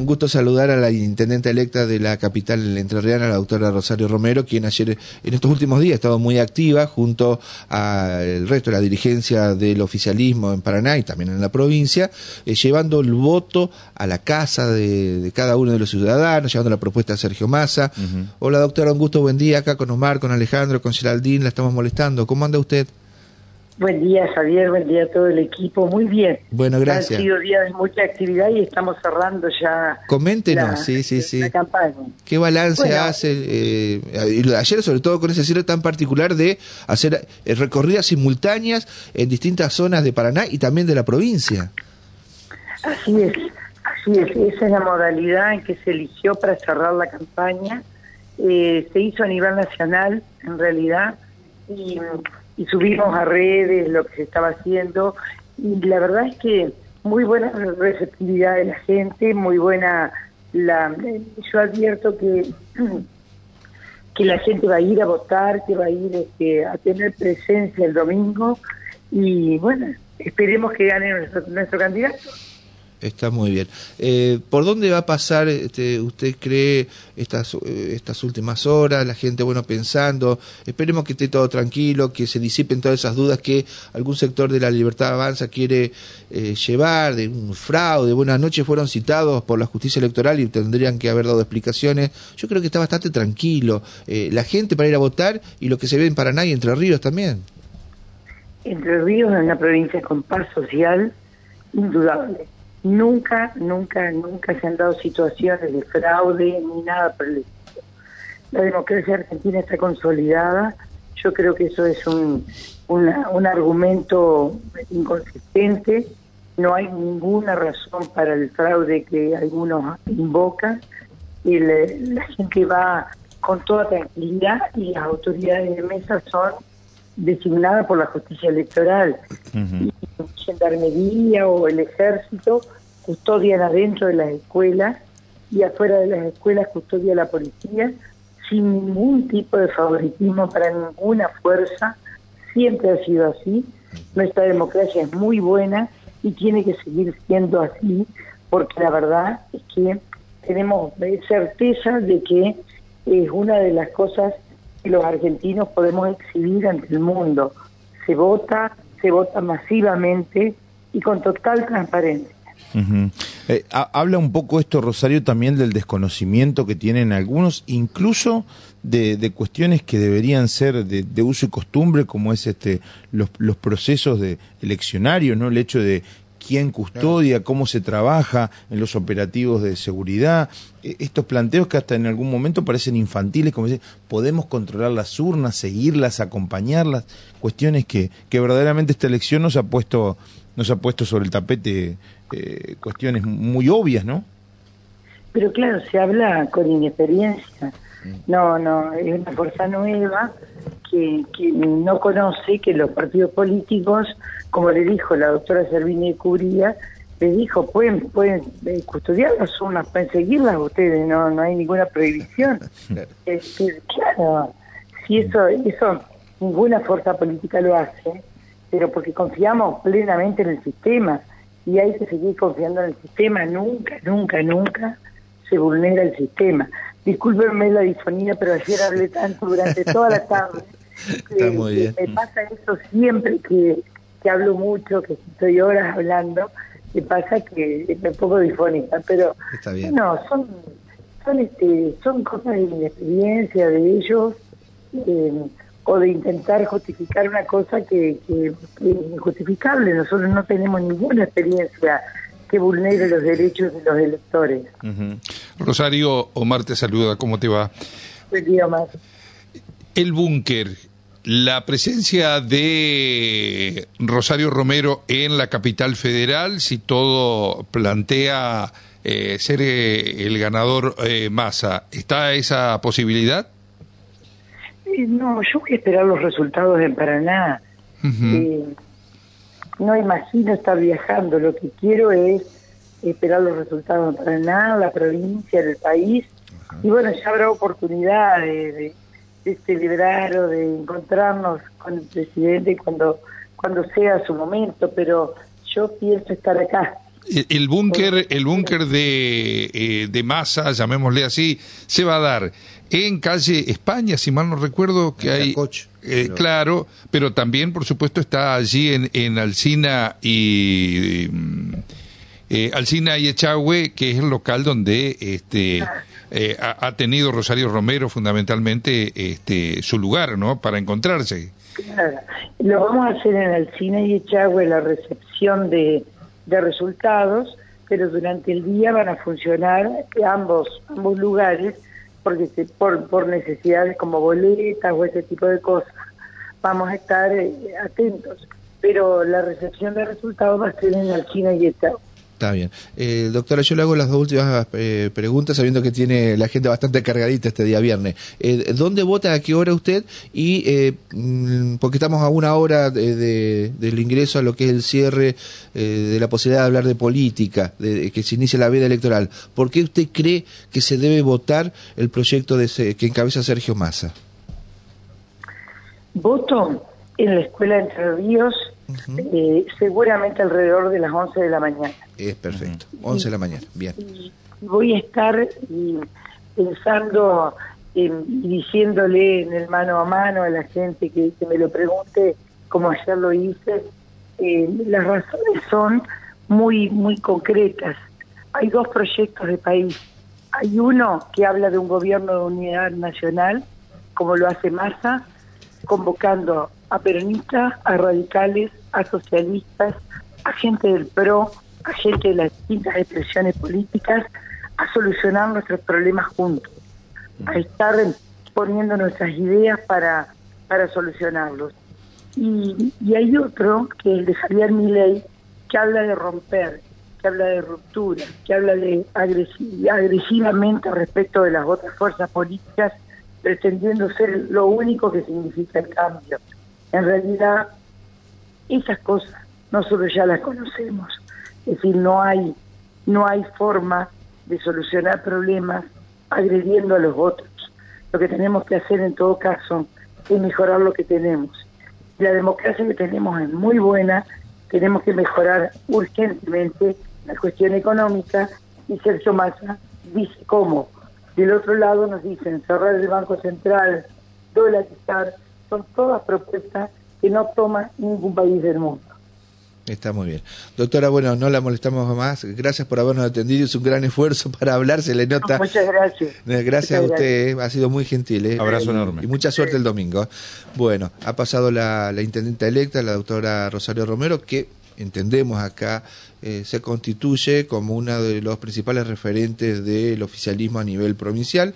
Un gusto saludar a la intendente electa de la capital entrerriana, la doctora Rosario Romero, quien ayer, en estos últimos días, ha estado muy activa junto al resto de la dirigencia del oficialismo en Paraná y también en la provincia, eh, llevando el voto a la casa de, cada uno de los ciudadanos, llevando la propuesta a Sergio Massa. Hola doctora, un gusto, buen día, acá con Omar, con Alejandro, con Geraldine, la estamos molestando. ¿Cómo anda usted? Buen día, Javier, buen día a todo el equipo. Muy bien. Bueno, gracias. Han sido días de mucha actividad y estamos cerrando ya. Coméntenos, sí, sí, sí. campaña. ¿Qué balance hace? Eh, ayer, sobre todo con ese cierre tan particular de hacer eh, recorridas simultáneas en distintas zonas de Paraná y también de la provincia. Así es, así es. Esa es la modalidad en que se eligió para cerrar la campaña. Eh, se hizo a nivel nacional, en realidad, y y subimos a redes lo que se estaba haciendo y la verdad es que muy buena receptividad de la gente, muy buena la yo advierto que que la gente va a ir a votar, que va a ir este, a tener presencia el domingo y bueno, esperemos que gane nuestro, nuestro candidato. Está muy bien. Eh, ¿Por dónde va a pasar, este, usted cree, estas, eh, estas últimas horas, la gente, bueno, pensando, esperemos que esté todo tranquilo, que se disipen todas esas dudas que algún sector de la libertad avanza quiere eh, llevar, de un fraude, buenas noches, fueron citados por la justicia electoral y tendrían que haber dado explicaciones. Yo creo que está bastante tranquilo. la gente para ir a votar y lo que se ve en Paraná y Entre Ríos también. Entre Ríos es una provincia con paz social indudable Nunca, nunca, nunca se han dado situaciones de fraude ni nada por el estilo. La democracia argentina está consolidada. Yo creo que eso es un, un argumento inconsistente. No hay ninguna razón para el fraude que algunos invocan. Y la gente va con toda tranquilidad y las autoridades de mesa son designadas por la justicia electoral gendarmería o el ejército custodian adentro de las escuelas y afuera de las escuelas custodia la policía sin ningún tipo de favoritismo para ninguna fuerza. Siempre ha sido así. Nuestra democracia es muy buena y tiene que seguir siendo así porque la verdad es que tenemos certeza de que es una de las cosas que los argentinos podemos exhibir ante el mundo. Se vota se vota masivamente y con total transparencia. Eh, habla un poco esto, Rosario, también del desconocimiento que tienen algunos, incluso de, cuestiones que deberían ser de, uso y costumbre, como es este los, los procesos de eleccionarios, ¿no? El hecho de quién custodia, cómo se trabaja en los operativos de seguridad, e, estos planteos que hasta en algún momento parecen infantiles, como decir, podemos controlar las urnas, seguirlas, acompañarlas, cuestiones que, que verdaderamente esta elección nos ha puesto, nos ha puesto sobre el tapete eh, cuestiones muy obvias, ¿no? Pero claro, se habla con inexperiencia. No, no, es una fuerza nueva que, que no conoce que los partidos políticos como le dijo la doctora Servini Cubría, le dijo, pueden pueden eh, custodiar las urnas, pueden seguirlas ustedes, no no hay ninguna prohibición. Este, claro, si eso, eso ninguna fuerza política lo hace, pero porque confiamos plenamente en el sistema y hay que seguir confiando en el sistema, nunca, nunca, nunca se vulnera el sistema. Discúlpenme la disfonía, pero ayer hablé tanto durante toda la tarde. Está muy bien. Me pasa eso siempre que, que hablo mucho, que estoy horas hablando, me pasa que me pongo difónica, pero no, son son este son cosas de mi experiencia de ellos eh, o de intentar justificar una cosa que, que, es injustificable. Nosotros no tenemos ninguna experiencia que vulnere los derechos de los electores. Rosario, Omar te saluda, ¿cómo te va? Buen día, Omar. El búnker, la presencia de Rosario Romero en la capital federal, si todo plantea eh, ser eh, el ganador eh, Massa, ¿está esa posibilidad? no, yo voy a esperar los resultados en Paraná. no imagino estar viajando, lo que quiero es esperar los resultados en Paraná, la provincia, del país, y bueno, ya habrá oportunidad de de celebrar o de encontrarnos con el presidente cuando cuando sea su momento, pero yo pienso estar acá. El búnker, el búnker de, eh, de masa, llamémosle así, se va a dar en calle España, si mal no recuerdo, que hay... Eh, claro, pero también, por supuesto, está allí en, en Alcina y... Mm, eh, Alcina y Echagüe, que es el local donde este, eh, ha, tenido Rosario Romero fundamentalmente este, su lugar, ¿no? Para encontrarse. Claro. Lo vamos a hacer en Alcina y Echagüe, la recepción de, de resultados, pero durante el día van a funcionar ambos, ambos lugares porque por, por necesidades como boletas o ese tipo de cosas, vamos a estar eh, atentos. Pero la recepción de resultados va a ser en China y Estado. Está bien. Eh, doctora, yo le hago las dos últimas eh, preguntas, sabiendo que tiene la gente bastante cargadita este día viernes. Eh, ¿Dónde vota, a qué hora usted? Y eh, mm, porque estamos a una hora de, del ingreso a lo que es el cierre de la posibilidad de hablar de política, de, que se inicie la vida electoral. ¿Por qué usted cree que se debe votar el proyecto de que encabeza Sergio Massa? Voto en la Escuela de Entre Ríos eh, seguramente alrededor de las 11 de la mañana. Es perfecto, 11 de la mañana, bien. voy a estar pensando y diciéndole en el mano a mano a la gente que, me lo pregunte, como ayer lo hice, eh, las razones son muy, muy concretas. Hay dos proyectos de país. Hay uno que habla de un gobierno de unidad nacional, como lo hace Massa, convocando a peronistas, a radicales, a socialistas, a gente del PRO, a gente de las distintas expresiones políticas, a solucionar nuestros problemas juntos, a estar poniendo nuestras ideas para, para solucionarlos. Y, y hay otro, que es el de Javier Milei, que habla de romper, que habla de ruptura, que habla de agresivamente respecto de las otras fuerzas políticas, pretendiendo ser lo único que significa el cambio en realidad esas cosas nosotros ya las conocemos. Es decir, no hay, no hay forma de solucionar problemas agrediendo a los otros. Lo que tenemos que hacer en todo caso es mejorar lo que tenemos. La democracia que tenemos es muy buena, tenemos que mejorar urgentemente la cuestión económica y Sergio Massa dice cómo. Del otro lado nos dicen cerrar el Banco Central, dolarizar, son todas propuestas que no toma ningún país del mundo. Está muy bien. Doctora, bueno, no la molestamos más. Gracias por habernos atendido. Es un gran esfuerzo para hablar, se le nota. muchas gracias. Eh, gracias a usted, ha sido muy gentil. ¿eh? Abrazo enorme. Y mucha suerte el domingo. Bueno, ha pasado la, la intendenta electa, la doctora Rosario Romero, que entendemos acá eh, se constituye como uno de los principales referentes del oficialismo a nivel provincial.